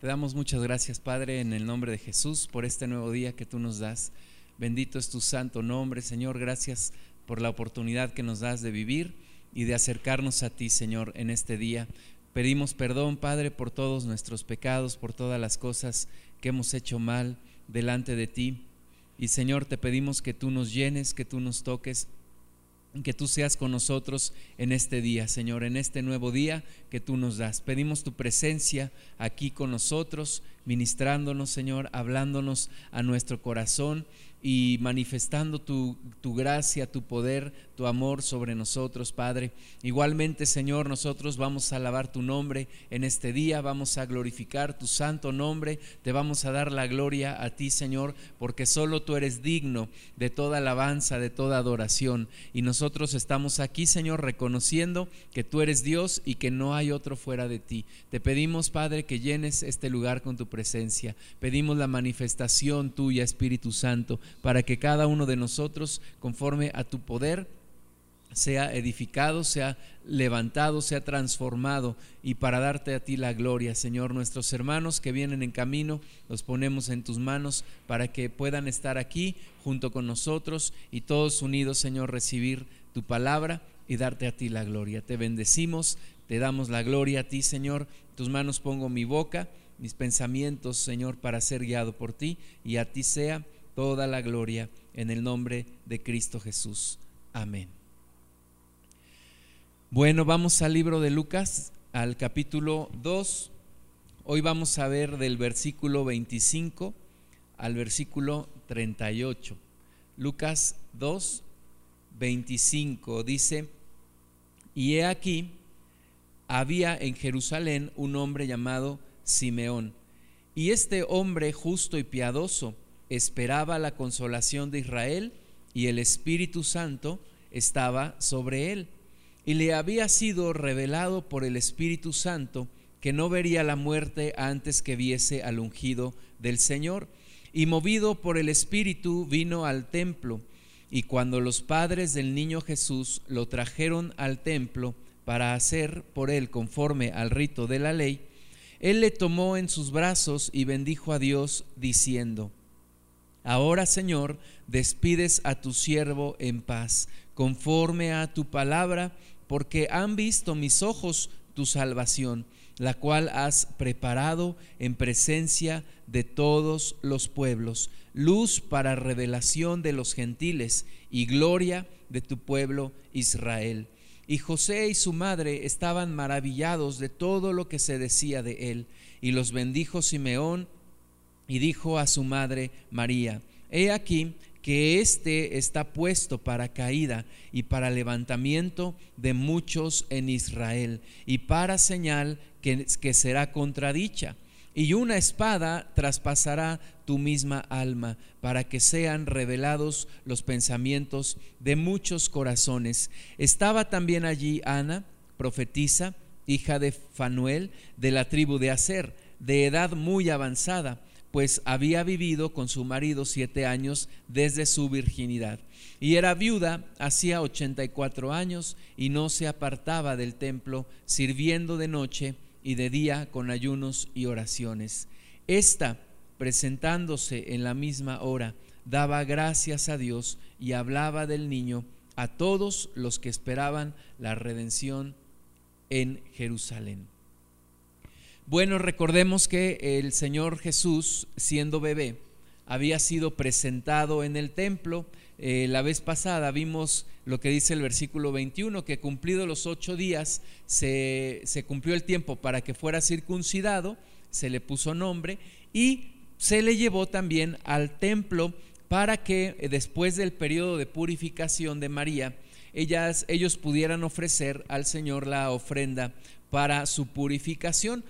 Te damos muchas gracias, Padre, en el nombre de Jesús, por este nuevo día que tú nos das. Bendito es tu santo nombre, Señor. Gracias por la oportunidad que nos das de vivir y de acercarnos a ti, Señor, en este día. Pedimos perdón, Padre, por todos nuestros pecados, por todas las cosas que hemos hecho mal delante de ti. Y Señor, te pedimos que tú nos llenes, que tú nos toques que tú seas con nosotros en este día, Señor, en este nuevo día que tú nos das. Pedimos tu presencia aquí con nosotros, ministrándonos, Señor, hablándonos a nuestro corazón y manifestando tu, tu, gracia, tu poder, tu amor sobre nosotros, Padre. Igualmente, Señor, nosotros vamos a alabar tu nombre en este día, vamos a glorificar tu santo nombre, te vamos a dar la gloria a ti, Señor, porque solo tú eres digno de toda alabanza, de toda adoración. Y nosotros estamos aquí, Señor, reconociendo que tú eres Dios y que no hay otro fuera de ti. Te pedimos, Padre, que llenes este lugar con tu presencia. Pedimos la manifestación tuya, Espíritu Santo para que cada uno de nosotros, conforme a tu poder, sea edificado, sea levantado, sea transformado y para darte a ti la gloria, Señor. Nuestros hermanos que vienen en camino, los ponemos en tus manos para que puedan estar aquí junto con nosotros y todos unidos, Señor, recibir tu palabra y darte a ti la gloria. Te bendecimos, te damos la gloria a ti, Señor. tus manos pongo mi boca, mis pensamientos, Señor, para ser guiado por ti y a ti sea toda la gloria en el nombre de Cristo Jesús. Amén. Bueno, vamos al libro de Lucas, al capítulo 2. Hoy vamos a ver del versículo 25 al versículo 38. Lucas 2, 25 dice, y he aquí, había en Jerusalén un hombre llamado Simeón, y este hombre justo y piadoso, esperaba la consolación de Israel y el Espíritu Santo estaba sobre él. Y le había sido revelado por el Espíritu Santo que no vería la muerte antes que viese al ungido del Señor. Y movido por el Espíritu vino al templo. Y cuando los padres del niño Jesús lo trajeron al templo para hacer por él conforme al rito de la ley, él le tomó en sus brazos y bendijo a Dios diciendo, Ahora, Señor, despides a tu siervo en paz, conforme a tu palabra, porque han visto mis ojos tu salvación, la cual has preparado en presencia de todos los pueblos, luz para revelación de los gentiles y gloria de tu pueblo Israel. Y José y su madre estaban maravillados de todo lo que se decía de él, y los bendijo Simeón y dijo a su madre María, he aquí que éste está puesto para caída y para levantamiento de muchos en Israel y para señal que, que será contradicha. Y una espada traspasará tu misma alma para que sean revelados los pensamientos de muchos corazones. Estaba también allí Ana, profetisa, hija de Fanuel, de la tribu de Aser, de edad muy avanzada pues había vivido con su marido siete años desde su virginidad. Y era viuda hacía 84 años y no se apartaba del templo, sirviendo de noche y de día con ayunos y oraciones. Esta, presentándose en la misma hora, daba gracias a Dios y hablaba del niño a todos los que esperaban la redención en Jerusalén. Bueno, recordemos que el Señor Jesús, siendo bebé, había sido presentado en el templo. Eh, la vez pasada vimos lo que dice el versículo 21, que cumplido los ocho días se, se cumplió el tiempo para que fuera circuncidado, se le puso nombre y se le llevó también al templo para que eh, después del periodo de purificación de María, ellas, ellos pudieran ofrecer al Señor la ofrenda para su purificación.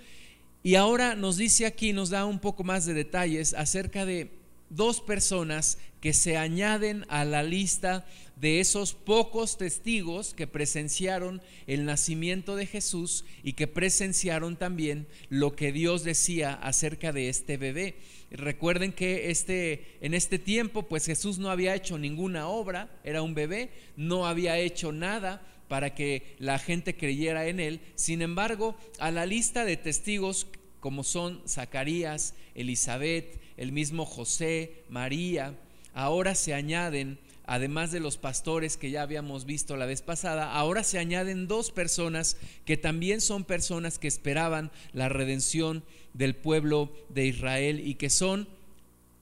Y ahora nos dice aquí, nos da un poco más de detalles acerca de dos personas que se añaden a la lista de esos pocos testigos que presenciaron el nacimiento de Jesús y que presenciaron también lo que Dios decía acerca de este bebé. Recuerden que este, en este tiempo, pues Jesús no había hecho ninguna obra, era un bebé, no había hecho nada para que la gente creyera en él. Sin embargo, a la lista de testigos como son Zacarías, Elizabeth, el mismo José, María, ahora se añaden, además de los pastores que ya habíamos visto la vez pasada, ahora se añaden dos personas que también son personas que esperaban la redención del pueblo de Israel y que son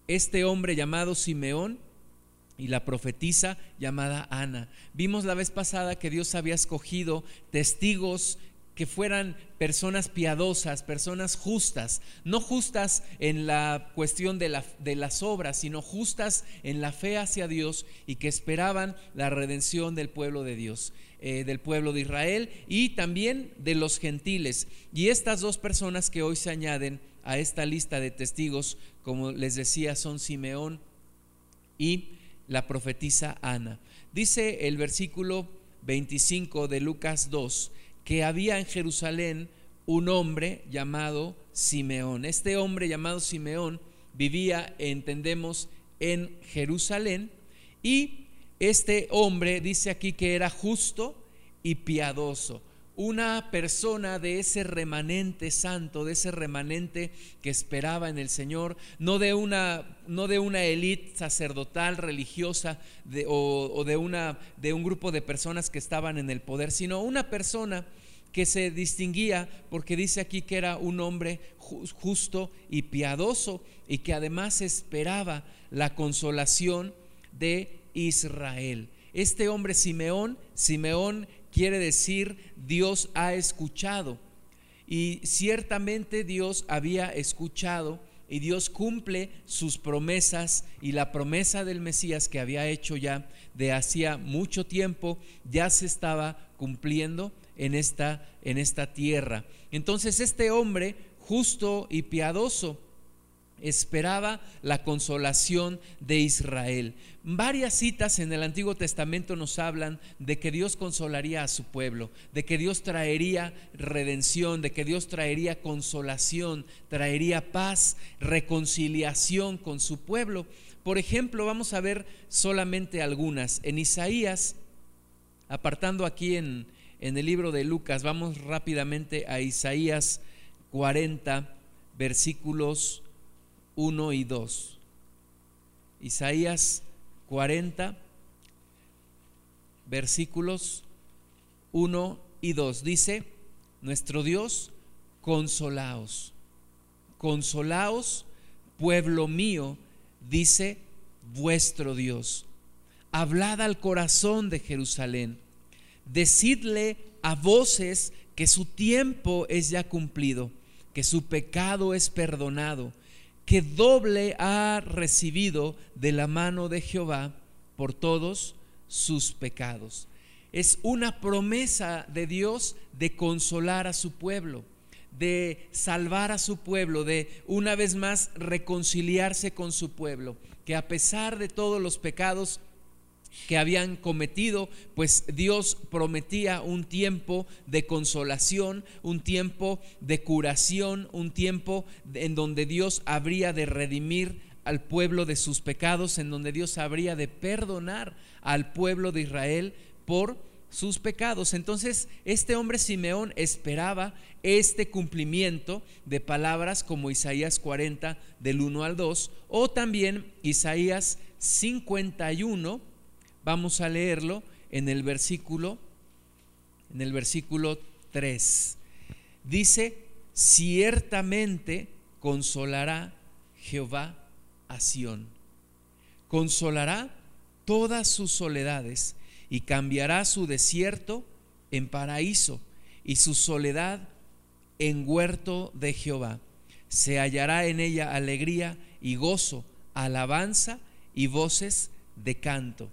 este hombre llamado Simeón y la profetisa llamada Ana. Vimos la vez pasada que Dios había escogido testigos que fueran personas piadosas, personas justas, no justas en la cuestión de, de, las obras, sino justas en la fe hacia Dios y que esperaban la redención del pueblo de Dios, eh, del pueblo de Israel y también de los gentiles. Y estas dos personas que hoy se añaden a esta lista de testigos, como les decía, son Simeón y la profetisa Ana. Dice el versículo 25 de Lucas 2, que había en Jerusalén un hombre llamado Simeón. Este hombre llamado Simeón vivía, entendemos, en Jerusalén y este hombre dice aquí que era justo y piadoso una persona de ese remanente santo, de ese remanente que esperaba en el Señor, no de una, no de una élite sacerdotal, religiosa o, o de, una, de un grupo de personas que estaban en el poder, sino una persona que se distinguía porque dice aquí que era un hombre justo y piadoso y que además esperaba la consolación de Israel. Este hombre Simeón, Simeón quiere decir Dios ha escuchado. Y ciertamente Dios había escuchado y Dios cumple sus promesas y la promesa del Mesías que había hecho ya de hacía mucho tiempo ya se estaba cumpliendo en esta en esta tierra. Entonces este hombre justo y piadoso esperaba la consolación de Israel. Varias citas en el Antiguo Testamento nos hablan de que Dios consolaría a su pueblo, de que Dios traería redención, de que Dios traería consolación, traería paz, reconciliación con su pueblo. Por ejemplo, vamos a ver solamente algunas. En Isaías, apartando aquí en, en el libro de Lucas, vamos rápidamente a Isaías 40, versículos 1 y 2. Isaías 40, versículos 1 y 2. Dice, nuestro Dios, consolaos, consolaos, pueblo mío, dice vuestro Dios. Hablad al corazón de Jerusalén, decidle a voces que su tiempo es ya cumplido, que su pecado es perdonado que doble ha recibido de la mano de Jehová por todos sus pecados. Es una promesa de Dios de consolar a su pueblo, de salvar a su pueblo, de una vez más reconciliarse con su pueblo, que a pesar de todos los pecados que habían cometido, pues Dios prometía un tiempo de consolación, un tiempo de curación, un tiempo en donde Dios habría de redimir al pueblo de sus pecados, en donde Dios habría de perdonar al pueblo de Israel por sus pecados. Entonces, este hombre Simeón esperaba este cumplimiento de palabras como Isaías 40 del 1 al 2 o también Isaías 51 Vamos a leerlo en el versículo en el versículo 3. Dice, ciertamente consolará Jehová a Sión. Consolará todas sus soledades y cambiará su desierto en paraíso y su soledad en huerto de Jehová. Se hallará en ella alegría y gozo, alabanza y voces de canto.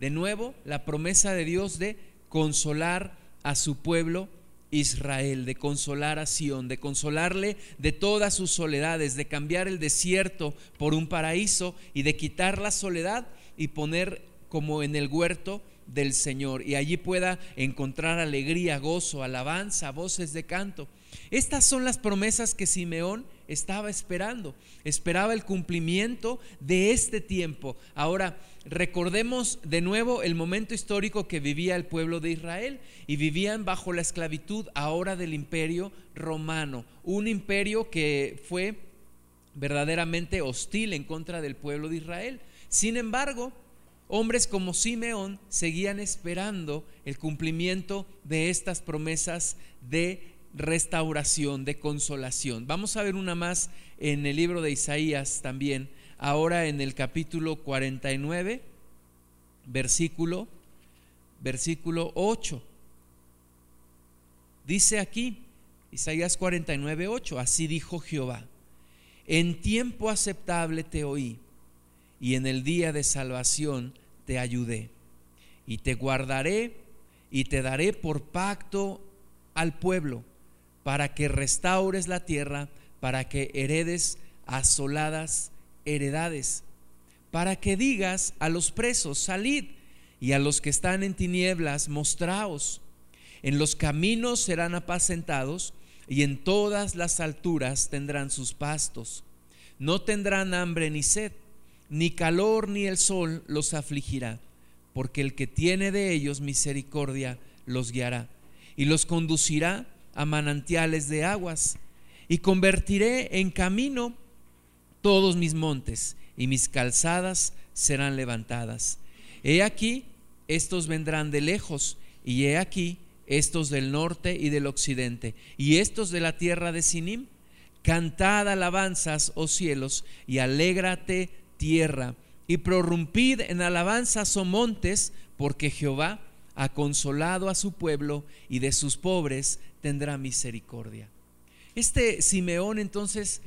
De nuevo, la promesa de Dios de consolar a su pueblo Israel, de consolar a Sión, de consolarle de todas sus soledades, de cambiar el desierto por un paraíso y de quitar la soledad y poner como en el huerto del Señor y allí pueda encontrar alegría, gozo, alabanza, voces de canto. Estas son las promesas que Simeón estaba esperando. Esperaba el cumplimiento de este tiempo. Ahora, recordemos de nuevo el momento histórico que vivía el pueblo de Israel y vivían bajo la esclavitud ahora del imperio romano, un imperio que fue verdaderamente hostil en contra del pueblo de Israel. Sin embargo, hombres como Simeón seguían esperando el cumplimiento de estas promesas de restauración, de consolación. Vamos a ver una más en el libro de Isaías también, ahora en el capítulo 49, versículo versículo 8. Dice aquí Isaías 49, 8, así dijo Jehová, en tiempo aceptable te oí y en el día de salvación te ayudé y te guardaré y te daré por pacto al pueblo para que restaures la tierra, para que heredes asoladas heredades, para que digas a los presos, salid, y a los que están en tinieblas, mostraos. En los caminos serán apacentados, y en todas las alturas tendrán sus pastos. No tendrán hambre ni sed, ni calor ni el sol los afligirá, porque el que tiene de ellos misericordia los guiará, y los conducirá a manantiales de aguas, y convertiré en camino todos mis montes, y mis calzadas serán levantadas. He aquí, estos vendrán de lejos, y he aquí, estos del norte y del occidente, y estos de la tierra de Sinim. Cantad alabanzas, oh cielos, y alégrate tierra, y prorrumpid en alabanzas, oh montes, porque Jehová ha consolado a su pueblo y de sus pobres tendrá misericordia. Este Simeón entonces,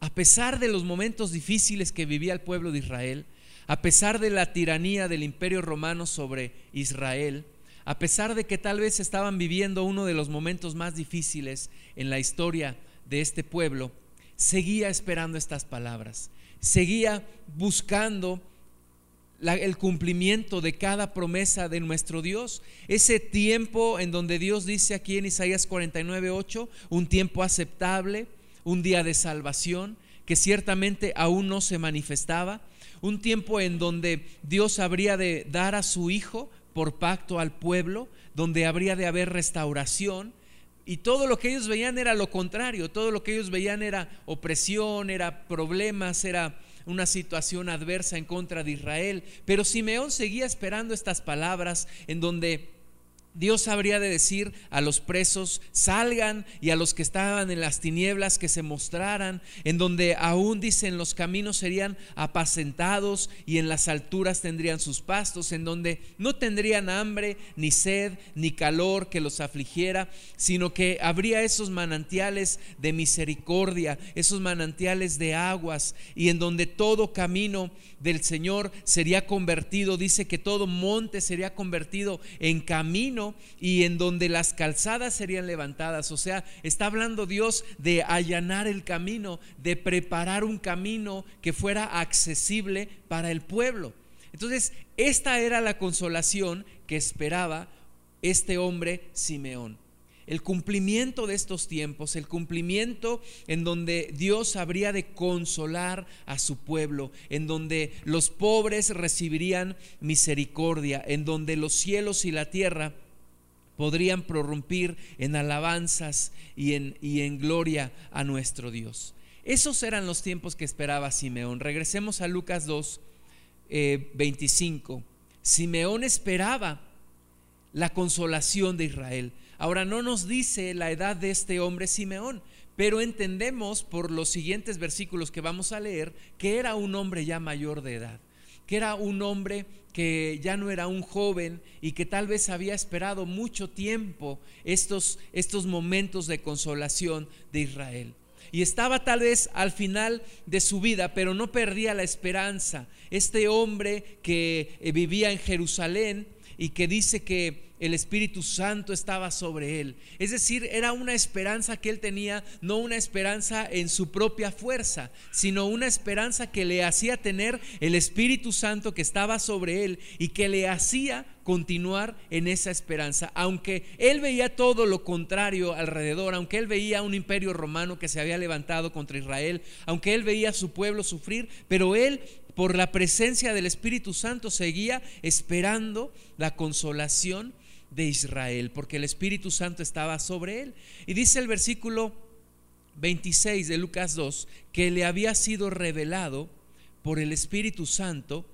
a pesar de los momentos difíciles que vivía el pueblo de Israel, a pesar de la tiranía del imperio romano sobre Israel, a pesar de que tal vez estaban viviendo uno de los momentos más difíciles en la historia de este pueblo, seguía esperando estas palabras, seguía buscando el cumplimiento de cada promesa de nuestro Dios. Ese tiempo en donde Dios dice aquí en Isaías 49, 8, un tiempo aceptable, un día de salvación, que ciertamente aún no se manifestaba, un tiempo en donde Dios habría de dar a su Hijo por pacto al pueblo, donde habría de haber restauración, y todo lo que ellos veían era lo contrario, todo lo que ellos veían era opresión, era problemas, era una situación adversa en contra de Israel. Pero Simeón seguía esperando estas palabras en donde Dios habría de decir a los presos, salgan y a los que estaban en las tinieblas que se mostraran, en donde aún dicen los caminos serían apacentados y en las alturas tendrían sus pastos, en donde no tendrían hambre, ni sed, ni calor que los afligiera, sino que habría esos manantiales de misericordia, esos manantiales de aguas, y en donde todo camino del Señor sería convertido, dice que todo monte sería convertido en camino y en donde las calzadas serían levantadas. O sea, está hablando Dios de allanar el camino, de preparar un camino que fuera accesible para el pueblo. Entonces, esta era la consolación que esperaba este hombre Simeón el cumplimiento de estos tiempos, el cumplimiento en donde Dios habría de consolar a su pueblo, en donde los pobres recibirían misericordia, en donde los cielos y la tierra podrían prorrumpir en alabanzas y en, gloria a nuestro Dios. Esos eran los tiempos que esperaba Simeón. Regresemos a Lucas 2, 25. Eh, Simeón esperaba la consolación de Israel. Ahora no nos dice la edad de este hombre Simeón, pero entendemos por los siguientes versículos que vamos a leer que era un hombre ya mayor de edad, que era un hombre que ya no era un joven y que tal vez había esperado mucho tiempo estos, estos momentos de consolación de Israel. Y estaba tal vez al final de su vida, pero no perdía la esperanza. Este hombre que eh, vivía en Jerusalén y que dice que el Espíritu Santo estaba sobre él. Es decir, era una esperanza que él tenía, no una esperanza en su propia fuerza, sino una esperanza que le hacía tener el Espíritu Santo que estaba sobre él y que le hacía continuar en esa esperanza. Aunque él veía todo lo contrario alrededor, aunque él veía un imperio romano que se había levantado contra Israel, aunque él veía a su pueblo sufrir, pero él por la presencia del Espíritu Santo seguía esperando la consolación de Israel, porque el Espíritu Santo estaba sobre él. Y dice el versículo 26 de Lucas 2 que le había sido revelado por el Espíritu Santo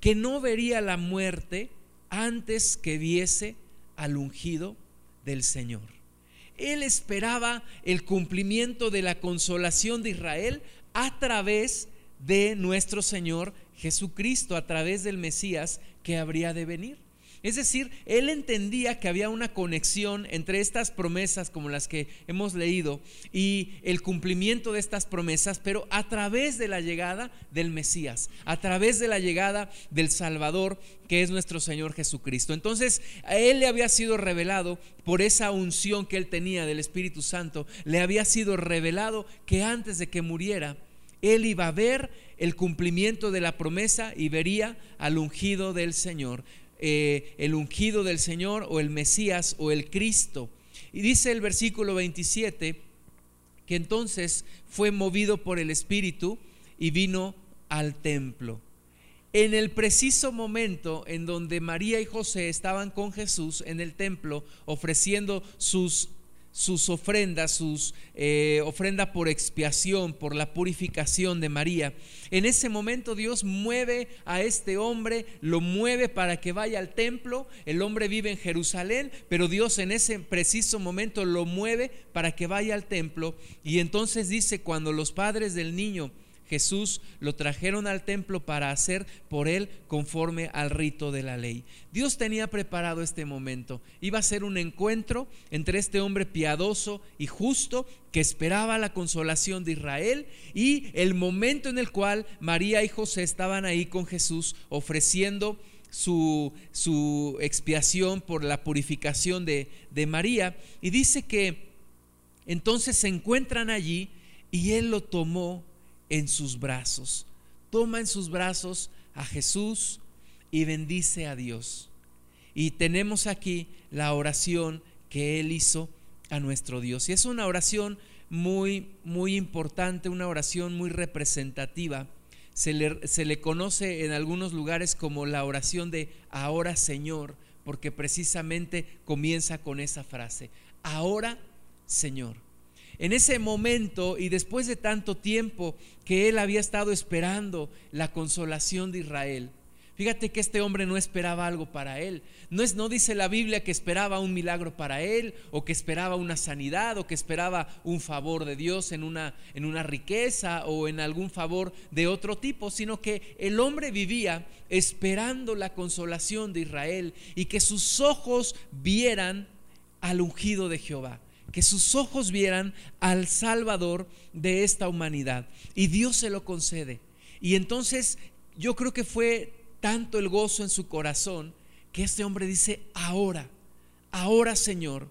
que no vería la muerte antes que viese al ungido del Señor. Él esperaba el cumplimiento de la consolación de Israel a través de nuestro Señor Jesucristo, a través del Mesías que habría de venir. Es decir, él entendía que había una conexión entre estas promesas como las que hemos leído y el cumplimiento de estas promesas, pero a través de la llegada del Mesías, a través de la llegada del Salvador que es nuestro Señor Jesucristo. Entonces, a él le había sido revelado por esa unción que él tenía del Espíritu Santo, le había sido revelado que antes de que muriera, él iba a ver el cumplimiento de la promesa y vería al ungido del Señor. Eh, el ungido del Señor o el Mesías o el Cristo. Y dice el versículo 27 que entonces fue movido por el Espíritu y vino al templo. En el preciso momento en donde María y José estaban con Jesús en el templo ofreciendo sus sus ofrendas, sus eh, ofrenda por expiación, por la purificación de María. En ese momento Dios mueve a este hombre, lo mueve para que vaya al templo. El hombre vive en Jerusalén, pero Dios en ese preciso momento lo mueve para que vaya al templo. Y entonces dice, cuando los padres del niño Jesús lo trajeron al templo para hacer por él conforme al rito de la ley. Dios tenía preparado este momento. Iba a ser un encuentro entre este hombre piadoso y justo que esperaba la consolación de Israel y el momento en el cual María y José estaban ahí con Jesús ofreciendo su, su expiación por la purificación de, de María. Y dice que entonces se encuentran allí y él lo tomó en sus brazos. Toma en sus brazos a Jesús y bendice a Dios. Y tenemos aquí la oración que Él hizo a nuestro Dios. Y es una oración muy, muy importante, una oración muy representativa. Se le, se le conoce en algunos lugares como la oración de ahora Señor, porque precisamente comienza con esa frase, ahora Señor en ese momento y después de tanto tiempo que él había estado esperando la consolación de Israel. Fíjate que este hombre no esperaba algo para él. No, es, no dice la Biblia que esperaba un milagro para él, o que esperaba una sanidad, o que esperaba un favor de Dios en una, en una riqueza o en algún favor de otro tipo, sino que el hombre vivía esperando la consolación de Israel y que sus ojos vieran al ungido de Jehová que sus ojos vieran al Salvador de esta humanidad. Y Dios se lo concede. Y entonces yo creo que fue tanto el gozo en su corazón que este hombre dice, ahora, ahora Señor,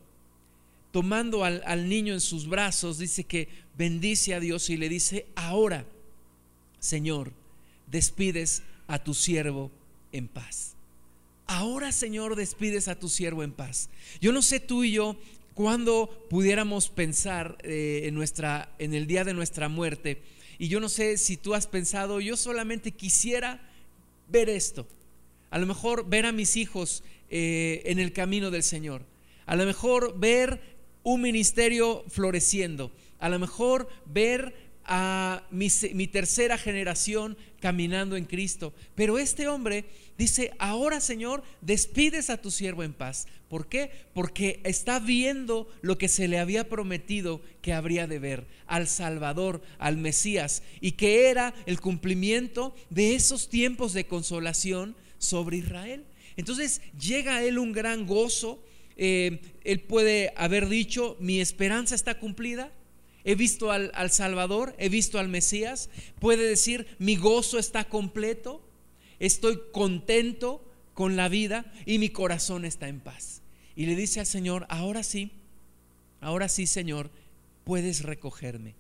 tomando al, al niño en sus brazos, dice que bendice a Dios y le dice, ahora, Señor, despides a tu siervo en paz. Ahora, Señor, despides a tu siervo en paz. Yo no sé tú y yo cuando pudiéramos pensar eh, en, nuestra, en el día de nuestra muerte. Y yo no sé si tú has pensado, yo solamente quisiera ver esto. A lo mejor ver a mis hijos eh, en el camino del Señor. A lo mejor ver un ministerio floreciendo. A lo mejor ver a mi, tercera generación caminando en Cristo. Pero este hombre dice, ahora Señor, despides a tu siervo en paz. ¿Por qué? Porque está viendo lo que se le había prometido que habría de ver, al Salvador, al Mesías, y que era el cumplimiento de esos tiempos de consolación sobre Israel. Entonces llega a él un gran gozo. Eh, él puede haber dicho, mi esperanza está cumplida, he visto al, Salvador, he visto al Mesías, puede decir, mi gozo está completo, estoy contento con la vida y mi corazón está en paz. Y le dice al Señor, ahora sí, ahora sí Señor, puedes recogerme.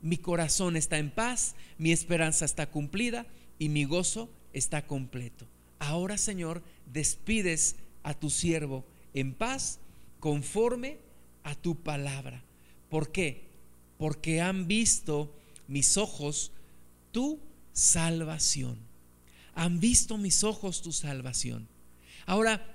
Mi corazón está en paz, mi esperanza está cumplida y mi gozo está completo. Ahora Señor, despides a tu siervo en paz conforme a tu palabra. ¿Por qué? Porque han visto mis ojos tu salvación. Han visto mis ojos tu salvación. Ahora,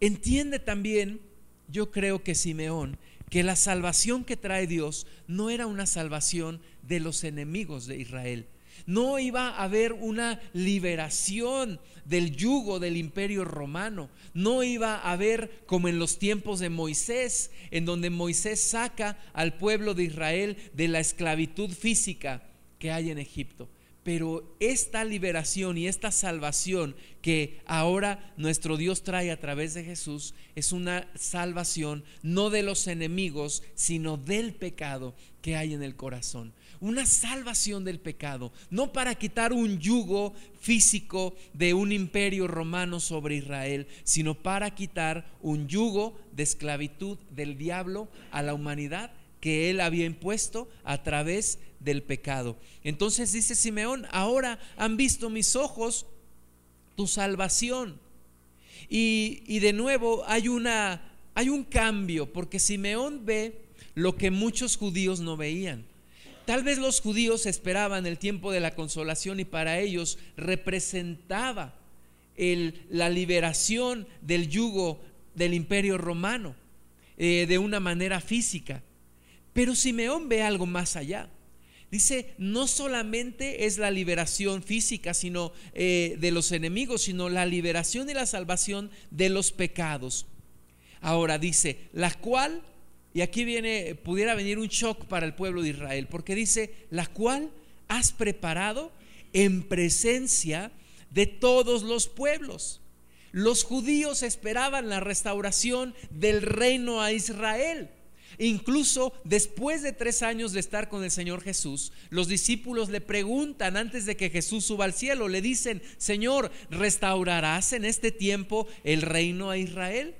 entiende también, yo creo que Simeón, que la salvación que trae Dios no era una salvación de los enemigos de Israel. No iba a haber una liberación del yugo del imperio romano. No iba a haber como en los tiempos de Moisés, en donde Moisés saca al pueblo de Israel de la esclavitud física que hay en Egipto. Pero esta liberación y esta salvación que ahora nuestro Dios trae a través de Jesús es una salvación no de los enemigos, sino del pecado que hay en el corazón. Una salvación del pecado, no para quitar un yugo físico de un imperio romano sobre Israel, sino para quitar un yugo de esclavitud del diablo a la humanidad que él había impuesto a través del pecado. Entonces dice Simeón, ahora han visto mis ojos tu salvación. Y, de nuevo hay, una, hay un cambio, porque Simeón ve lo que muchos judíos no veían. Tal vez los judíos esperaban el tiempo de la consolación y para ellos representaba la liberación del yugo del imperio romano eh, de una manera física. Pero Simeón ve algo más allá. Dice, no solamente es la liberación física sino eh, de los enemigos, sino la liberación y la salvación de los pecados. Ahora dice, la cual, y aquí viene, pudiera venir un shock para el pueblo de Israel, porque dice, la cual has preparado en presencia de todos los pueblos. Los judíos esperaban la restauración del reino a Israel. Incluso después de tres años de estar con el Señor Jesús, los discípulos le preguntan antes de que Jesús suba al cielo, le dicen, Señor, ¿restaurarás en este tiempo el reino a Israel?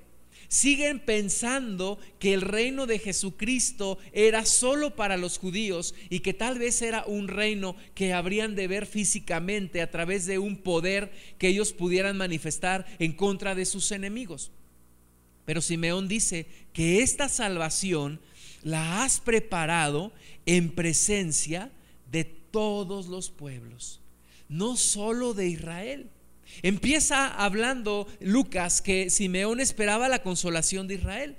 Siguen pensando que el reino de Jesucristo era solo para los judíos y que tal vez era un reino que habrían de ver físicamente a través de un poder que ellos pudieran manifestar en contra de sus enemigos. Pero Simeón dice que esta salvación la has preparado en presencia de todos los pueblos, no solo de Israel. Empieza hablando Lucas que Simeón esperaba la consolación de Israel,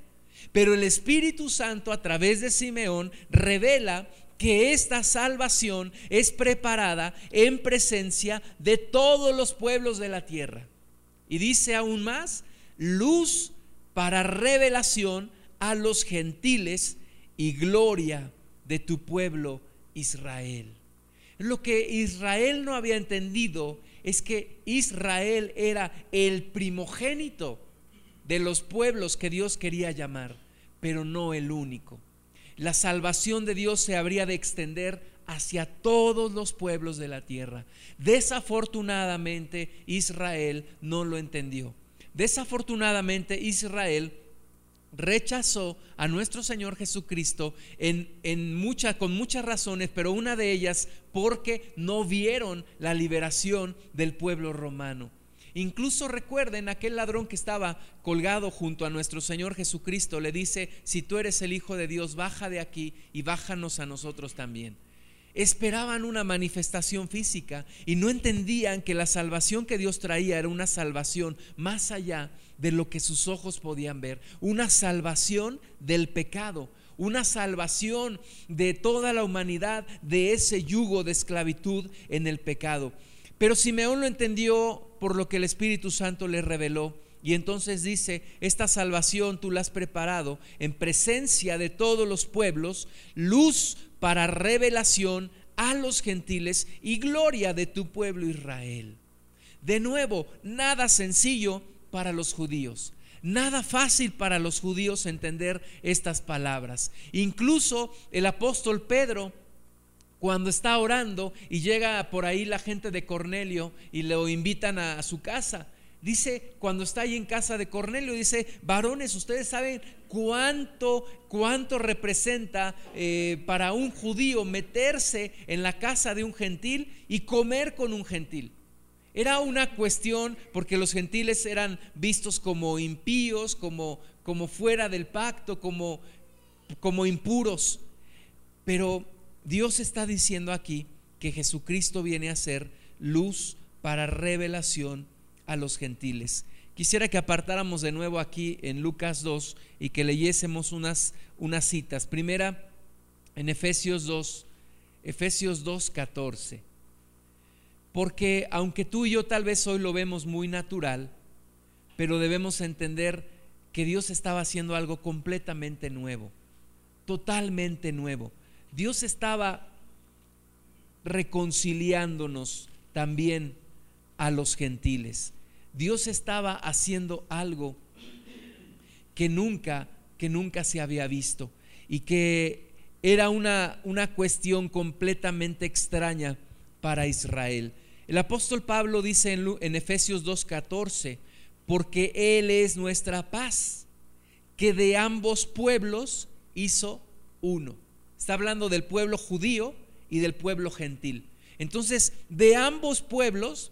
pero el Espíritu Santo a través de Simeón revela que esta salvación es preparada en presencia de todos los pueblos de la tierra. Y dice aún más, luz para revelación a los gentiles y gloria de tu pueblo Israel. Lo que Israel no había entendido es que Israel era el primogénito de los pueblos que Dios quería llamar, pero no el único. La salvación de Dios se habría de extender hacia todos los pueblos de la tierra. Desafortunadamente Israel no lo entendió. Desafortunadamente Israel rechazó a nuestro Señor Jesucristo en, en con muchas razones, pero una de ellas porque no vieron la liberación del pueblo romano. Incluso recuerden aquel ladrón que estaba colgado junto a nuestro Señor Jesucristo, le dice, si tú eres el Hijo de Dios, baja de aquí y bájanos a nosotros también esperaban una manifestación física y no entendían que la salvación que Dios traía era una salvación más allá de lo que sus ojos podían ver, una salvación del pecado, una salvación de toda la humanidad de ese yugo de esclavitud en el pecado. Pero Simeón lo entendió por lo que el Espíritu Santo le reveló. Y entonces dice, esta salvación tú la has preparado en presencia de todos los pueblos, luz para revelación a los gentiles y gloria de tu pueblo Israel. De nuevo, nada sencillo para los judíos. Nada fácil para los judíos entender estas palabras. Incluso el apóstol Pedro, cuando está orando y llega por ahí la gente de Cornelio y lo invitan a, su casa, Dice, cuando está ahí en casa de Cornelio, dice, varones, ustedes saben cuánto, cuánto representa eh, para un judío meterse en la casa de un gentil y comer con un gentil. Era una cuestión porque los gentiles eran vistos como impíos, como, como fuera del pacto, como, como impuros. Pero Dios está diciendo aquí que Jesucristo viene a ser luz para revelación a los gentiles. Quisiera que apartáramos de nuevo aquí en Lucas 2 y que leyésemos unas, unas citas. Primera en Efesios 2, Efesios 2, 14. Porque aunque tú y yo tal vez hoy lo vemos muy natural, pero debemos entender que Dios estaba haciendo algo completamente nuevo, totalmente nuevo. Dios estaba reconciliándonos también a los gentiles. Dios estaba haciendo algo que nunca, que nunca se había visto y que era una, una cuestión completamente extraña para Israel. El apóstol Pablo dice en, en Efesios 2.14, porque Él es nuestra paz, que de ambos pueblos hizo uno. Está hablando del pueblo judío y del pueblo gentil. Entonces, de ambos pueblos,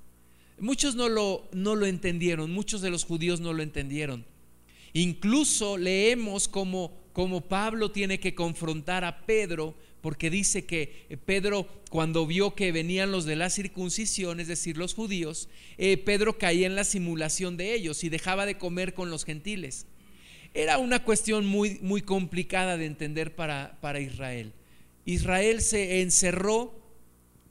Muchos no lo, no lo entendieron, muchos de los judíos no lo entendieron. Incluso leemos como, como Pablo tiene que confrontar a Pedro, porque dice que Pedro cuando vio que venían los de la circuncisión, es decir, los judíos, eh, Pedro caía en la simulación de ellos y dejaba de comer con los gentiles. Era una cuestión muy, muy complicada de entender para, para Israel. Israel se encerró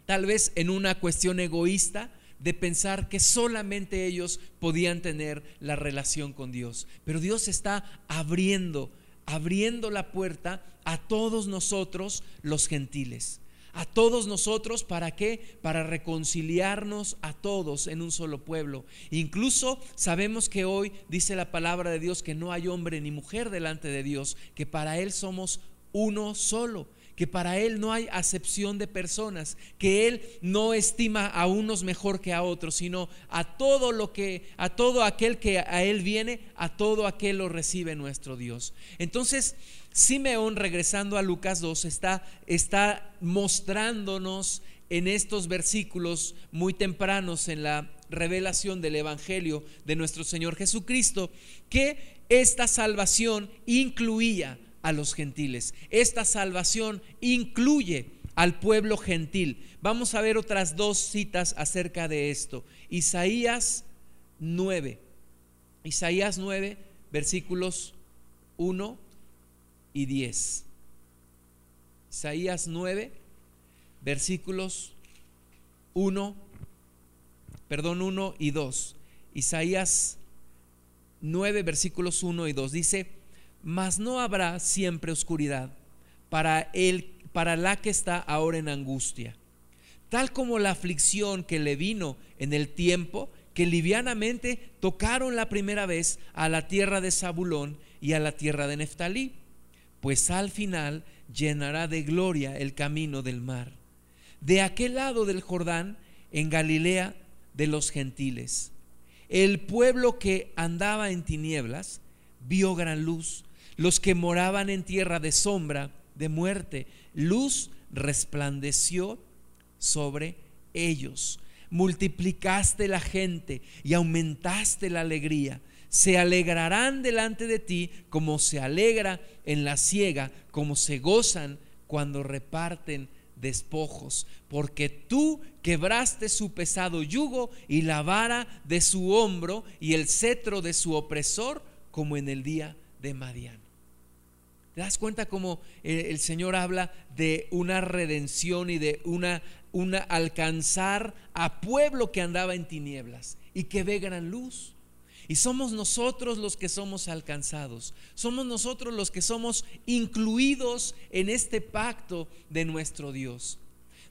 tal vez en una cuestión egoísta de pensar que solamente ellos podían tener la relación con Dios. Pero Dios está abriendo, abriendo la puerta a todos nosotros los gentiles. A todos nosotros, ¿para qué? Para reconciliarnos a todos en un solo pueblo. Incluso sabemos que hoy dice la palabra de Dios que no hay hombre ni mujer delante de Dios, que para Él somos uno solo que para Él no hay acepción de personas, que Él no estima a unos mejor que a otros, sino a todo lo que, a todo aquel que a Él viene, a todo aquel lo recibe nuestro Dios. Entonces, Simeón, regresando a Lucas 2, está, está mostrándonos en estos versículos muy tempranos en la revelación del Evangelio de nuestro Señor Jesucristo, que esta salvación incluía a los gentiles. Esta salvación incluye al pueblo gentil. Vamos a ver otras dos citas acerca de esto. Isaías 9. Isaías 9, versículos 1 y 10. Isaías 9, versículos 1, perdón, 1 y 2. Isaías 9, versículos 1 y 2. Dice, mas no habrá siempre oscuridad para él, para la que está ahora en angustia, tal como la aflicción que le vino en el tiempo que livianamente tocaron la primera vez a la tierra de Zabulón y a la tierra de Neftalí, pues al final llenará de gloria el camino del mar. De aquel lado del Jordán, en Galilea de los gentiles, el pueblo que andaba en tinieblas vio gran luz los que moraban en tierra de sombra, de muerte, luz resplandeció sobre ellos. Multiplicaste la gente y aumentaste la alegría. Se alegrarán delante de ti como se alegra en la siega, como se gozan cuando reparten despojos, porque tú quebraste su pesado yugo y la vara de su hombro y el cetro de su opresor, como en el día de Madián. ¿Te das cuenta cómo eh, el Señor habla de una redención y de una, una alcanzar a pueblo que andaba en tinieblas y que ve gran luz? Y somos nosotros los que somos alcanzados. Somos nosotros los que somos incluidos en este pacto de nuestro Dios.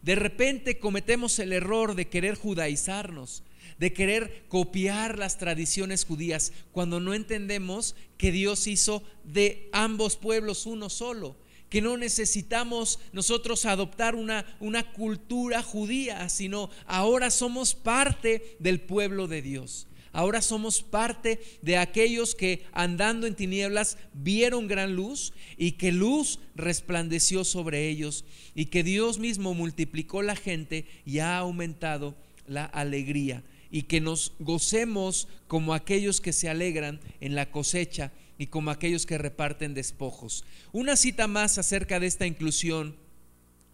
De repente cometemos el error de querer judaizarnos, de querer copiar las tradiciones judías, cuando no entendemos que Dios hizo de ambos pueblos uno solo que no necesitamos nosotros adoptar una, una cultura judía, sino ahora somos parte del pueblo de Dios. Ahora somos parte de aquellos que andando en tinieblas vieron gran luz y que luz resplandeció sobre ellos y que Dios mismo multiplicó la gente y ha aumentado la alegría y que nos gocemos como aquellos que se alegran en la cosecha y como aquellos que reparten despojos. Una cita más acerca de esta inclusión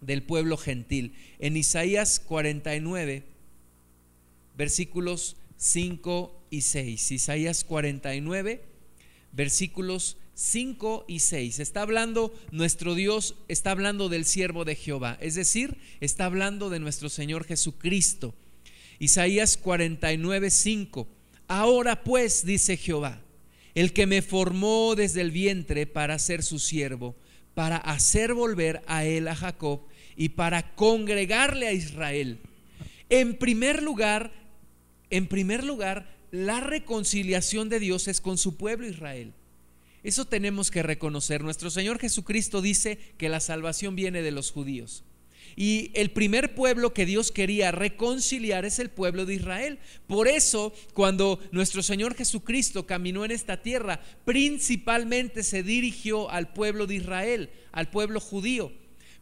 del pueblo gentil. En Isaías 49, versículos 5 y 6. Isaías 49, versículos 5 y 6. Está hablando, nuestro Dios está hablando del siervo de Jehová, es decir, está hablando de nuestro Señor Jesucristo. Isaías 49, 5. Ahora pues, dice Jehová, el que me formó desde el vientre para ser su siervo, para hacer volver a él a Jacob y para congregarle a Israel. En primer lugar, en primer lugar, la reconciliación de Dios es con su pueblo Israel. Eso tenemos que reconocer. Nuestro Señor Jesucristo dice que la salvación viene de los judíos. Y el primer pueblo que Dios quería reconciliar es el pueblo de Israel. Por eso, cuando nuestro Señor Jesucristo caminó en esta tierra, principalmente se dirigió al pueblo de Israel, al pueblo judío.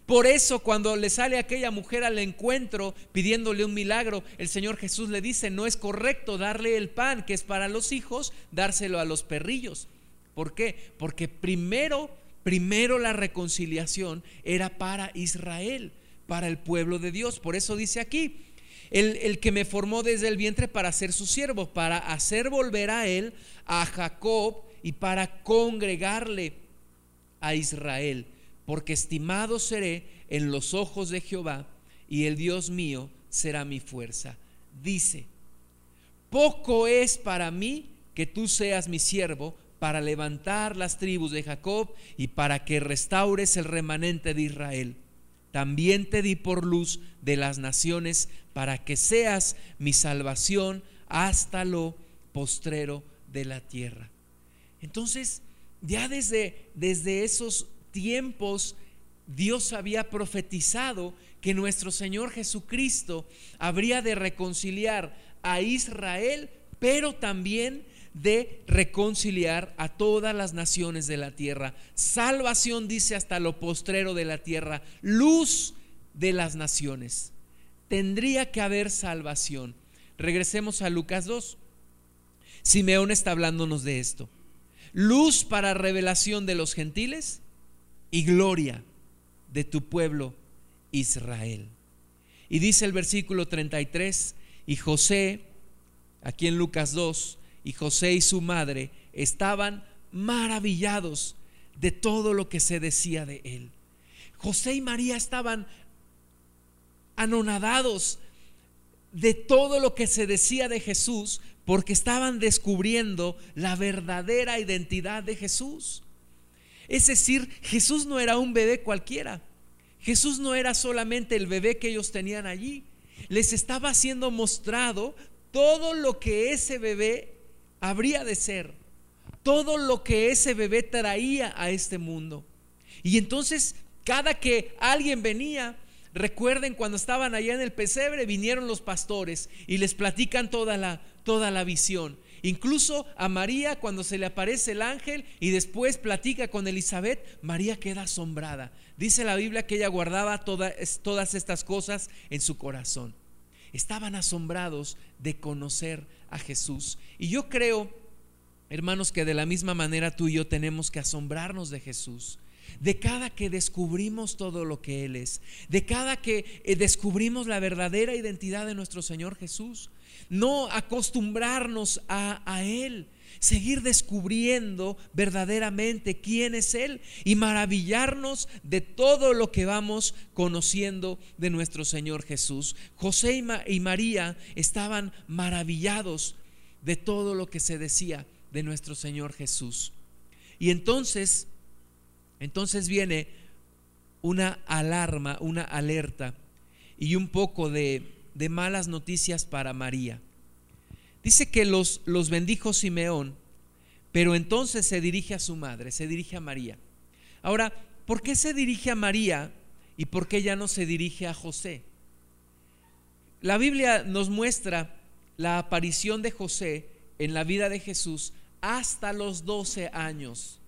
Por eso cuando le sale aquella mujer al encuentro pidiéndole un milagro, el Señor Jesús le dice, no es correcto darle el pan que es para los hijos, dárselo a los perrillos. ¿Por qué? Porque primero, primero la reconciliación era para Israel para el pueblo de Dios. Por eso dice aquí, el, el, que me formó desde el vientre para ser su siervo, para hacer volver a él, a Jacob y para congregarle a Israel, porque estimado seré en los ojos de Jehová y el Dios mío será mi fuerza. Dice, poco es para mí que tú seas mi siervo para levantar las tribus de Jacob y para que restaures el remanente de Israel también te di por luz de las naciones para que seas mi salvación hasta lo postrero de la tierra. Entonces, ya desde, desde esos tiempos, Dios había profetizado que nuestro Señor Jesucristo habría de reconciliar a Israel, pero también de reconciliar a todas las naciones de la tierra. Salvación dice hasta lo postrero de la tierra, luz de las naciones. Tendría que haber salvación. Regresemos a Lucas 2. Simeón está hablándonos de esto. Luz para revelación de los gentiles y gloria de tu pueblo Israel. Y dice el versículo 33, y José, aquí en Lucas 2, y José y su madre estaban maravillados de todo lo que se decía de él. José y María estaban anonadados de todo lo que se decía de Jesús porque estaban descubriendo la verdadera identidad de Jesús. Es decir, Jesús no era un bebé cualquiera. Jesús no era solamente el bebé que ellos tenían allí. Les estaba siendo mostrado todo lo que ese bebé habría de ser todo lo que ese bebé traía a este mundo. Y entonces, cada que alguien venía, recuerden cuando estaban allá en el pesebre, vinieron los pastores y les platican toda la, toda la visión. Incluso a María, cuando se le aparece el ángel y después platica con Elizabeth, María queda asombrada. Dice la Biblia que ella guardaba todas estas cosas en su corazón. Estaban asombrados de conocer a Jesús. Y yo creo, hermanos, que de la misma manera tú y yo tenemos que asombrarnos de Jesús. De cada que descubrimos todo lo que Él es, de cada que eh, descubrimos la verdadera identidad de nuestro Señor Jesús, no acostumbrarnos a, Él, seguir descubriendo verdaderamente quién es Él y maravillarnos de todo lo que vamos conociendo de nuestro Señor Jesús. José y María estaban maravillados de todo lo que se decía de nuestro Señor Jesús. Y entonces, entonces viene una alarma, una alerta y un poco de, de malas noticias para María. Dice que los, los bendijo Simeón, pero entonces se dirige a su madre, se dirige a María. Ahora, ¿por qué se dirige a María y por qué ya no se dirige a José? La Biblia nos muestra la aparición de José en la vida de Jesús hasta los 12 años,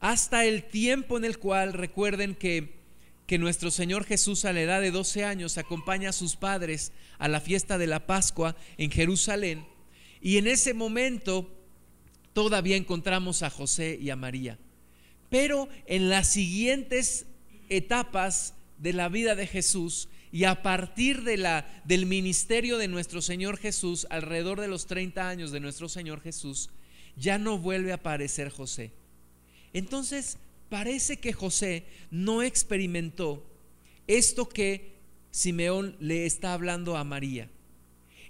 hasta el tiempo en el cual recuerden que, que nuestro Señor Jesús a la edad de 12 años acompaña a sus padres a la fiesta de la Pascua en Jerusalén y en ese momento todavía encontramos a José y a María. Pero en las siguientes etapas de la vida de Jesús y a partir de la, del ministerio de nuestro Señor Jesús, alrededor de los 30 años de nuestro Señor Jesús, ya no vuelve a aparecer José. Entonces, parece que José no experimentó esto que Simeón le está hablando a María.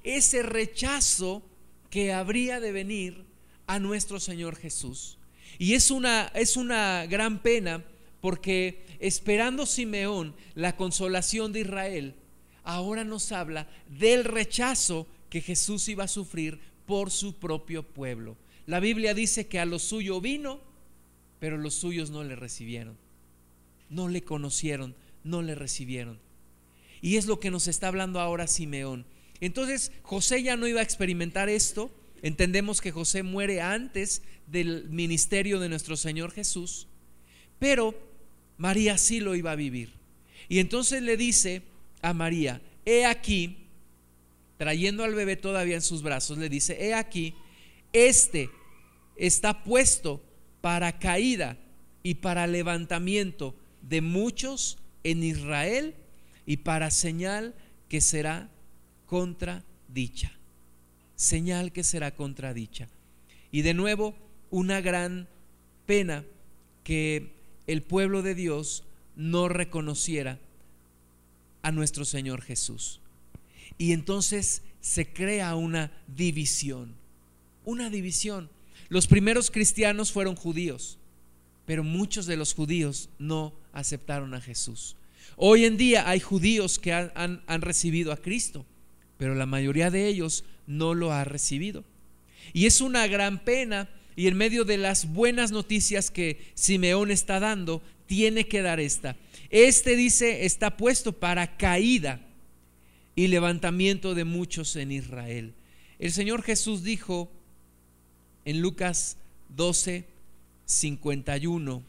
Ese rechazo que habría de venir a nuestro Señor Jesús. Y es una, es una gran pena porque esperando Simeón la consolación de Israel, ahora nos habla del rechazo que Jesús iba a sufrir por su propio pueblo. La Biblia dice que a lo suyo vino, pero los suyos no le recibieron. No le conocieron, no le recibieron. Y es lo que nos está hablando ahora Simeón. Entonces José ya no iba a experimentar esto. Entendemos que José muere antes del ministerio de nuestro Señor Jesús, pero María sí lo iba a vivir. Y entonces le dice a María, he aquí, trayendo al bebé todavía en sus brazos, le dice, he aquí, este está puesto para caída y para levantamiento de muchos en Israel y para señal que será contradicha. Señal que será contradicha. Y de nuevo, una gran pena que el pueblo de Dios no reconociera a nuestro Señor Jesús. Y entonces se crea una división una división. Los primeros cristianos fueron judíos, pero muchos de los judíos no aceptaron a Jesús. Hoy en día hay judíos que han, recibido a Cristo, pero la mayoría de ellos no lo ha recibido. Y es una gran pena y en medio de las buenas noticias que Simeón está dando, tiene que dar esta. Este dice está puesto para caída y levantamiento de muchos en Israel. El Señor Jesús dijo, en Lucas 12, 51.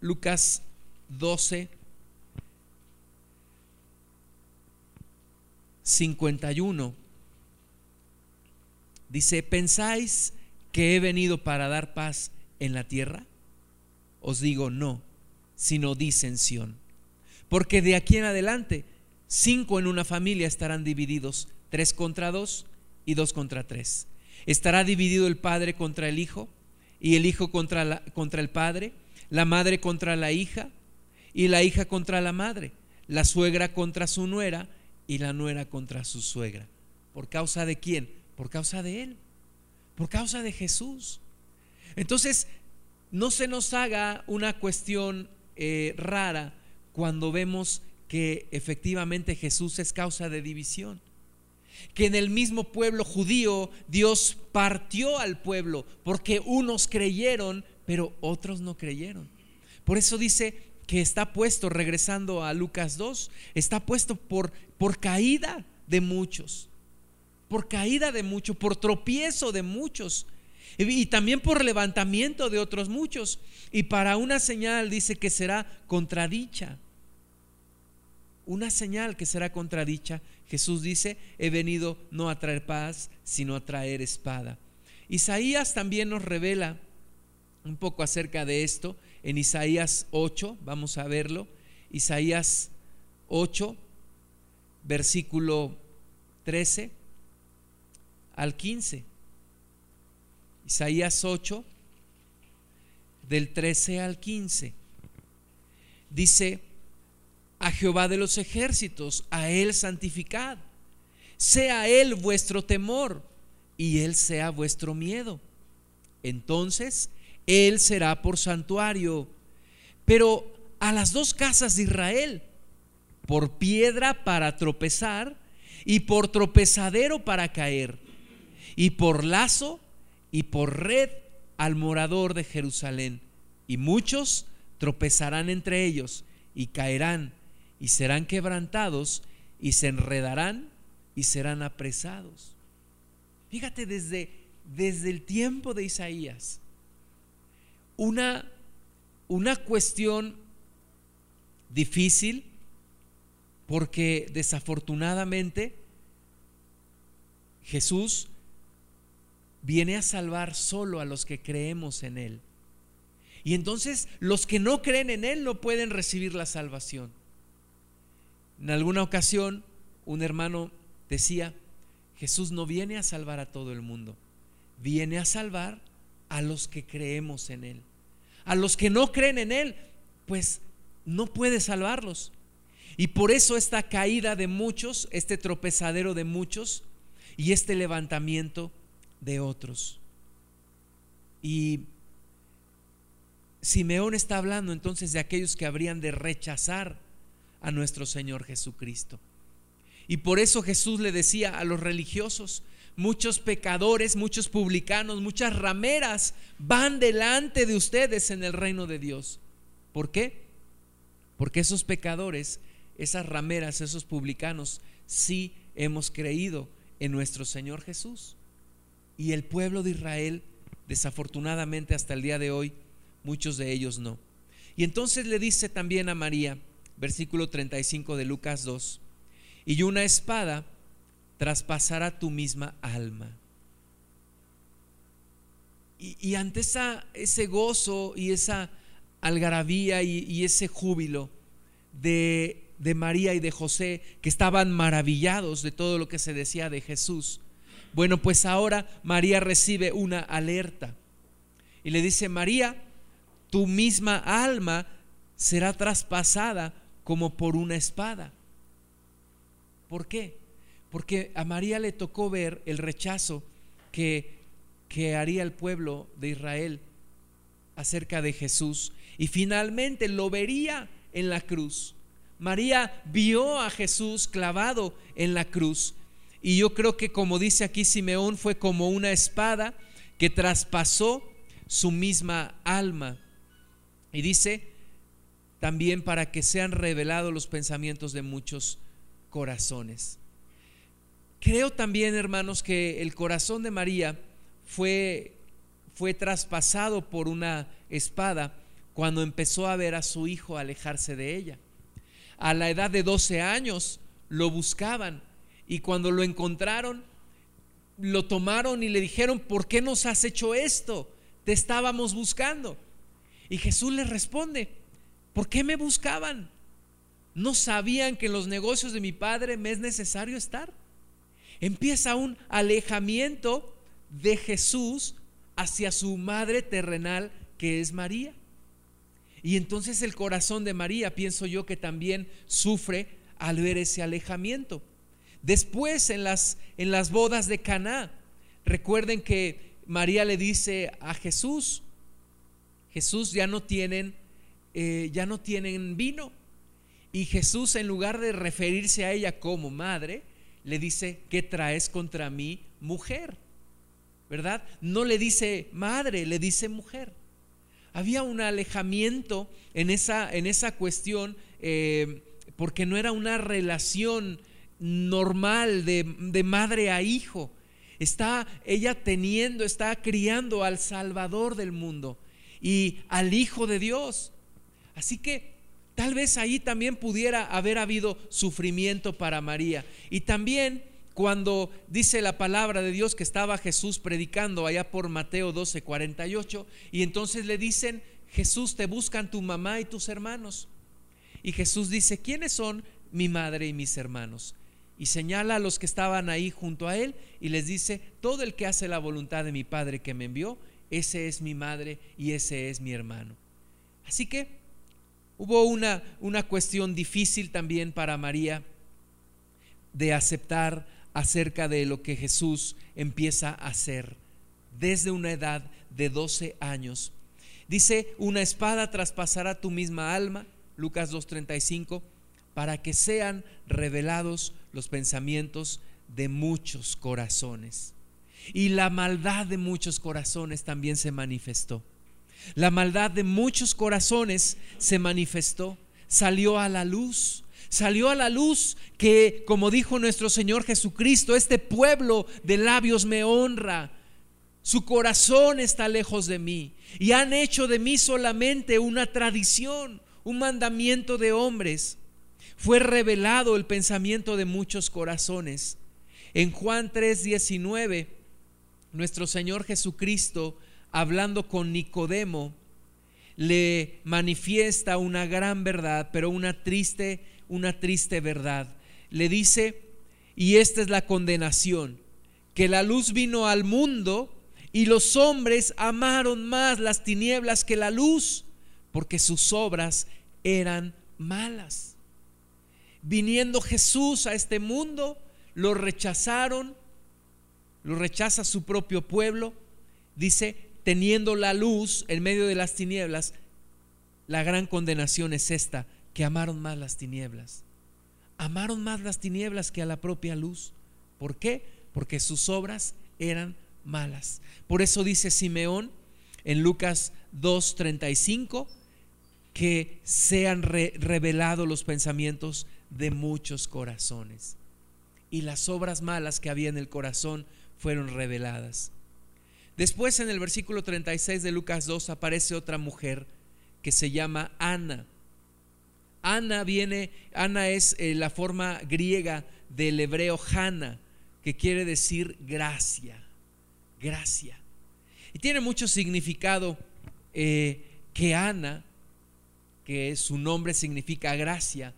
Lucas 12, 51. Dice, ¿pensáis que he venido para dar paz en la tierra? Os digo no, sino disensión. Porque de aquí en adelante, cinco en una familia estarán divididos tres contra dos y dos contra tres. Estará dividido el padre contra el hijo y el hijo contra, el padre, la madre contra la hija y la hija contra la madre, la suegra contra su nuera y la nuera contra su suegra. ¿Por causa de quién? Por causa de él, por causa de Jesús. Entonces, no se nos haga una cuestión eh, rara cuando vemos que efectivamente Jesús es causa de división que en el mismo pueblo judío Dios partió al pueblo porque unos creyeron, pero otros no creyeron. Por eso dice que está puesto, regresando a Lucas 2, está puesto por, por caída de muchos, por caída de muchos, por tropiezo de muchos y también por levantamiento de otros muchos. Y para una señal dice que será contradicha una señal que será contradicha. Jesús dice, he venido no a traer paz, sino a traer espada. Isaías también nos revela un poco acerca de esto en Isaías 8, vamos a verlo. Isaías 8, versículo 13 al 15. Isaías 8, del 13 al 15. Dice, a Jehová de los ejércitos, a Él santificad, sea Él vuestro temor y Él sea vuestro miedo. Entonces Él será por santuario, pero a las dos casas de Israel, por piedra para tropezar y por tropezadero para caer, y por lazo y por red al morador de Jerusalén. Y muchos tropezarán entre ellos y caerán y serán quebrantados y se enredarán y serán apresados. Fíjate desde, desde el tiempo de Isaías, una, una cuestión difícil porque desafortunadamente Jesús viene a salvar solo a los que creemos en Él. Y entonces los que no creen en Él no pueden recibir la salvación. En alguna ocasión un hermano decía, Jesús no viene a salvar a todo el mundo, viene a salvar a los que creemos en Él. A los que no creen en Él, pues no puede salvarlos. Y por eso esta caída de muchos, este tropezadero de muchos y este levantamiento de otros. Y Simeón está hablando entonces de aquellos que habrían de rechazar a nuestro Señor Jesucristo. Y por eso Jesús le decía a los religiosos, muchos pecadores, muchos publicanos, muchas rameras van delante de ustedes en el reino de Dios. ¿Por qué? Porque esos pecadores, esas rameras, esos publicanos, sí hemos creído en nuestro Señor Jesús. Y el pueblo de Israel, desafortunadamente hasta el día de hoy, muchos de ellos no. Y entonces le dice también a María, versículo 35 de Lucas 2, y una espada traspasará tu misma alma. Y, ante esa, ese gozo y esa algarabía y, ese júbilo de, de María y de José, que estaban maravillados de todo lo que se decía de Jesús, bueno, pues ahora María recibe una alerta y le dice, María, tu misma alma será traspasada como por una espada. ¿Por qué? Porque a María le tocó ver el rechazo que, que haría el pueblo de Israel acerca de Jesús y finalmente lo vería en la cruz. María vio a Jesús clavado en la cruz y yo creo que como dice aquí Simeón fue como una espada que traspasó su misma alma. Y dice, también para que sean revelados los pensamientos de muchos corazones. Creo también, hermanos, que el corazón de María fue, fue traspasado por una espada cuando empezó a ver a su hijo alejarse de ella. A la edad de 12 años lo buscaban y cuando lo encontraron, lo tomaron y le dijeron, ¿por qué nos has hecho esto? Te estábamos buscando. Y Jesús les responde, ¿por qué me buscaban? ¿No sabían que en los negocios de mi padre me es necesario estar? Empieza un alejamiento de Jesús hacia su madre terrenal que es María. Y entonces el corazón de María, pienso yo, que también sufre al ver ese alejamiento. Después en las, en las bodas de Caná, recuerden que María le dice a Jesús, Jesús ya no tienen, eh, ya no tienen vino. Y Jesús, en lugar de referirse a ella como madre, le dice, ¿qué traes contra mí, mujer? ¿Verdad? No le dice madre, le dice mujer. Había un alejamiento en esa, en esa cuestión eh, porque no era una relación normal de, de madre a hijo. Está ella teniendo, está criando al Salvador del mundo y al Hijo de Dios. Así que tal vez ahí también pudiera haber habido sufrimiento para María. Y también cuando dice la palabra de Dios que estaba Jesús predicando allá por Mateo 12, 48, y entonces le dicen, Jesús, te buscan tu mamá y tus hermanos. Y Jesús dice, ¿quiénes son mi madre y mis hermanos? Y señala a los que estaban ahí junto a él y les dice, todo el que hace la voluntad de mi Padre que me envió, ese es mi madre y ese es mi hermano. Así que hubo una, una cuestión difícil también para María de aceptar acerca de lo que Jesús empieza a hacer desde una edad de 12 años. Dice, una espada traspasará tu misma alma, Lucas 2.35, para que sean revelados los pensamientos de muchos corazones. Y la maldad de muchos corazones también se manifestó. La maldad de muchos corazones se manifestó, salió a la luz. Salió a la luz que, como dijo nuestro Señor Jesucristo, este pueblo de labios me honra, su corazón está lejos de mí y han hecho de mí solamente una tradición, un mandamiento de hombres. Fue revelado el pensamiento de muchos corazones. En Juan 3:19, nuestro Señor Jesucristo, hablando con Nicodemo, le manifiesta una gran verdad, pero una triste, una triste verdad. Le dice, y esta es la condenación, que la luz vino al mundo y los hombres amaron más las tinieblas que la luz, porque sus obras eran malas. Viniendo Jesús a este mundo, lo rechazaron, lo rechaza su propio pueblo, dice, teniendo la luz en medio de las tinieblas, la gran condenación es esta, que amaron más las tinieblas. Amaron más las tinieblas que a la propia luz. ¿Por qué? Porque sus obras eran malas. Por eso dice Simeón en Lucas 2:35 que sean revelados los pensamientos de muchos corazones. Y las obras malas que había en el corazón fueron reveladas. Después en el versículo 36 de Lucas 2 aparece otra mujer que se llama Ana. Ana viene, Ana es eh, la forma griega del hebreo Hanna, que quiere decir gracia gracia. Y tiene mucho significado eh, que Ana, que su nombre significa gracia,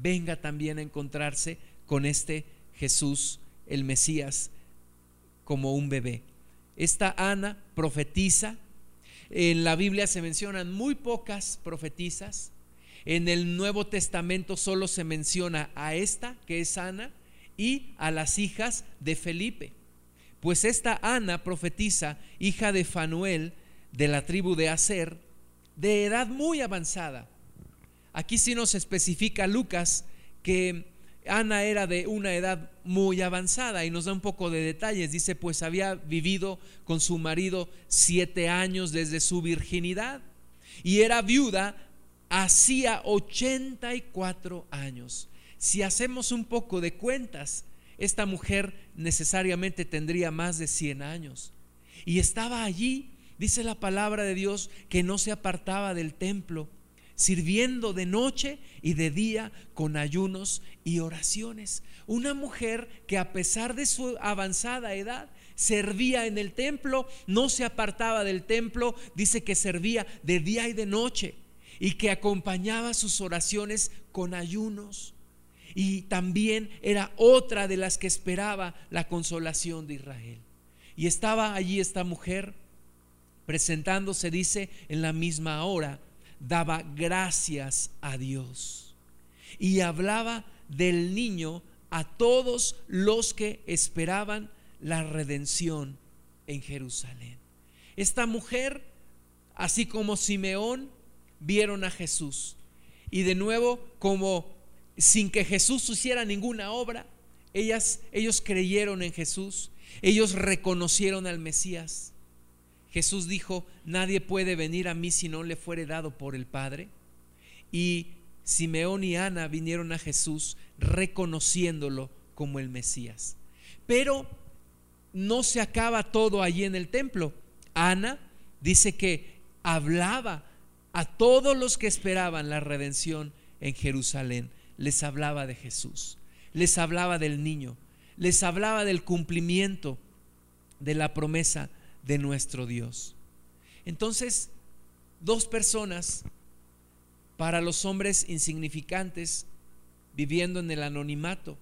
venga también a encontrarse con este Jesús, el Mesías, como un bebé. Esta Ana profetiza. En la Biblia se mencionan muy pocas profetizas. En el Nuevo Testamento solo se menciona a esta, que es Ana, y a las hijas de Felipe. Pues esta Ana profetiza, hija de Fanuel, de la tribu de Aser, de edad muy avanzada. Aquí sí nos especifica Lucas que Ana era de una edad muy avanzada y nos da un poco de detalles. Dice, pues había vivido con su marido siete años desde su virginidad y era viuda hacía 84 años. Si hacemos un poco de cuentas, esta mujer necesariamente tendría más de 100 años. Y estaba allí, dice la palabra de Dios, que no se apartaba del templo, sirviendo de noche y de día con ayunos y oraciones. Una mujer que a pesar de su avanzada edad, servía en el templo, no se apartaba del templo, dice que servía de día y de noche y que acompañaba sus oraciones con ayunos y también era otra de las que esperaba la consolación de Israel. Y estaba allí esta mujer presentándose, dice, en la misma hora, daba gracias a Dios y hablaba del niño a todos los que esperaban la redención en Jerusalén. Esta mujer, así como Simeón, vieron a Jesús. Y de nuevo, como sin que Jesús hiciera ninguna obra, ellas, ellos creyeron en Jesús, ellos reconocieron al Mesías. Jesús dijo, nadie puede venir a mí si no le fuere dado por el Padre. Y Simeón y Ana vinieron a Jesús reconociéndolo como el Mesías. Pero no se acaba todo allí en el templo. Ana dice que hablaba a todos los que esperaban la redención en Jerusalén les hablaba de Jesús, les hablaba del niño, les hablaba del cumplimiento de la promesa de nuestro Dios. Entonces, dos personas para los hombres insignificantes viviendo en el anonimato,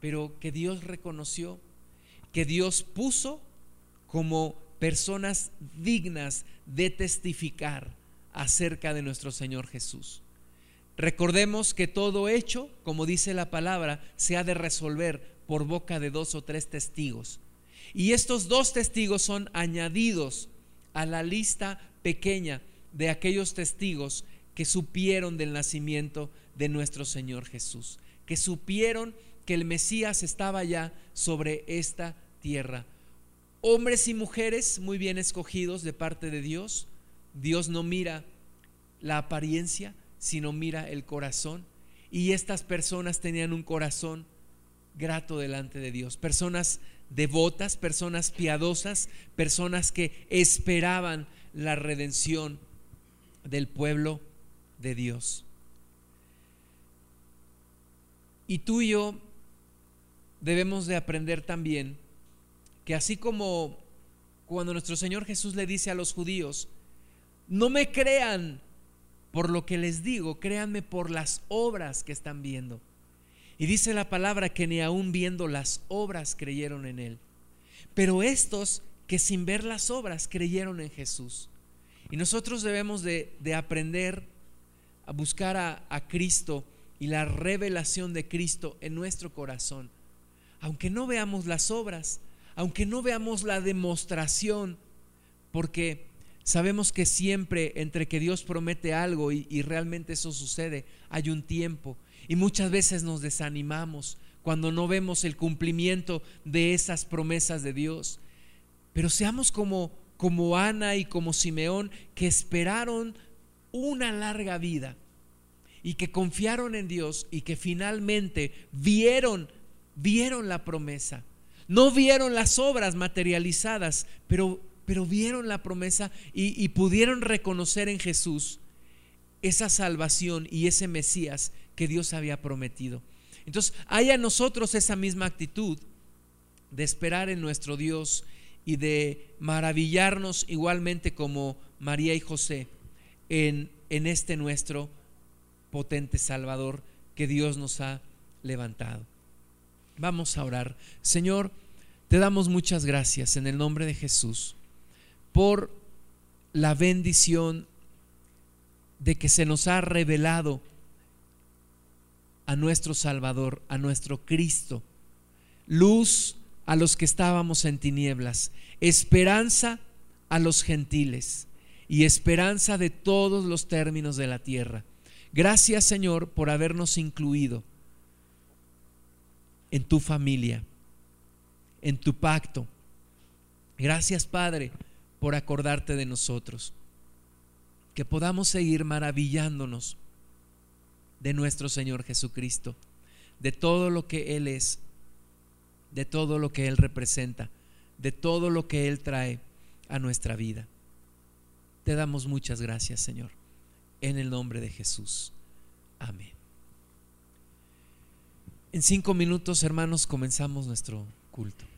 pero que Dios reconoció, que Dios puso como personas dignas de testificar acerca de nuestro Señor Jesús. Recordemos que todo hecho, como dice la palabra, se ha de resolver por boca de dos o tres testigos. Y estos dos testigos son añadidos a la lista pequeña de aquellos testigos que supieron del nacimiento de nuestro Señor Jesús, que supieron que el Mesías estaba ya sobre esta tierra. Hombres y mujeres muy bien escogidos de parte de Dios. Dios no mira la apariencia, sino mira el corazón. Y estas personas tenían un corazón grato delante de Dios. Personas devotas, personas piadosas, personas que esperaban la redención del pueblo de Dios. Y tú y yo debemos de aprender también que así como cuando nuestro Señor Jesús le dice a los judíos, no me crean por lo que les digo, créanme por las obras que están viendo. Y dice la palabra que ni aún viendo las obras creyeron en Él. Pero estos que sin ver las obras creyeron en Jesús. Y nosotros debemos de, aprender a buscar a, a Cristo y la revelación de Cristo en nuestro corazón. Aunque no veamos las obras, aunque no veamos la demostración, porque sabemos que siempre entre que Dios promete algo y, realmente eso sucede, hay un tiempo. Y muchas veces nos desanimamos cuando no vemos el cumplimiento de esas promesas de Dios. Pero seamos como, como Ana y como Simeón que esperaron una larga vida y que confiaron en Dios y que finalmente vieron, vieron la promesa. No vieron las obras materializadas, pero, pero vieron la promesa y, y pudieron reconocer en Jesús esa salvación y ese Mesías que Dios había prometido. Entonces, hay a nosotros esa misma actitud de esperar en nuestro Dios y de maravillarnos igualmente como María y José en, en este nuestro potente Salvador que Dios nos ha levantado. Vamos a orar. Señor, te damos muchas gracias en el nombre de Jesús por la bendición de que se nos ha revelado a nuestro Salvador, a nuestro Cristo, luz a los que estábamos en tinieblas, esperanza a los gentiles y esperanza de todos los términos de la tierra. Gracias Señor por habernos incluido en tu familia, en tu pacto. Gracias Padre por acordarte de nosotros. Que podamos seguir maravillándonos de nuestro Señor Jesucristo, de todo lo que Él es, de todo lo que Él representa, de todo lo que Él trae a nuestra vida. Te damos muchas gracias, Señor, en el nombre de Jesús. Amén. En cinco minutos, hermanos, comenzamos nuestro culto.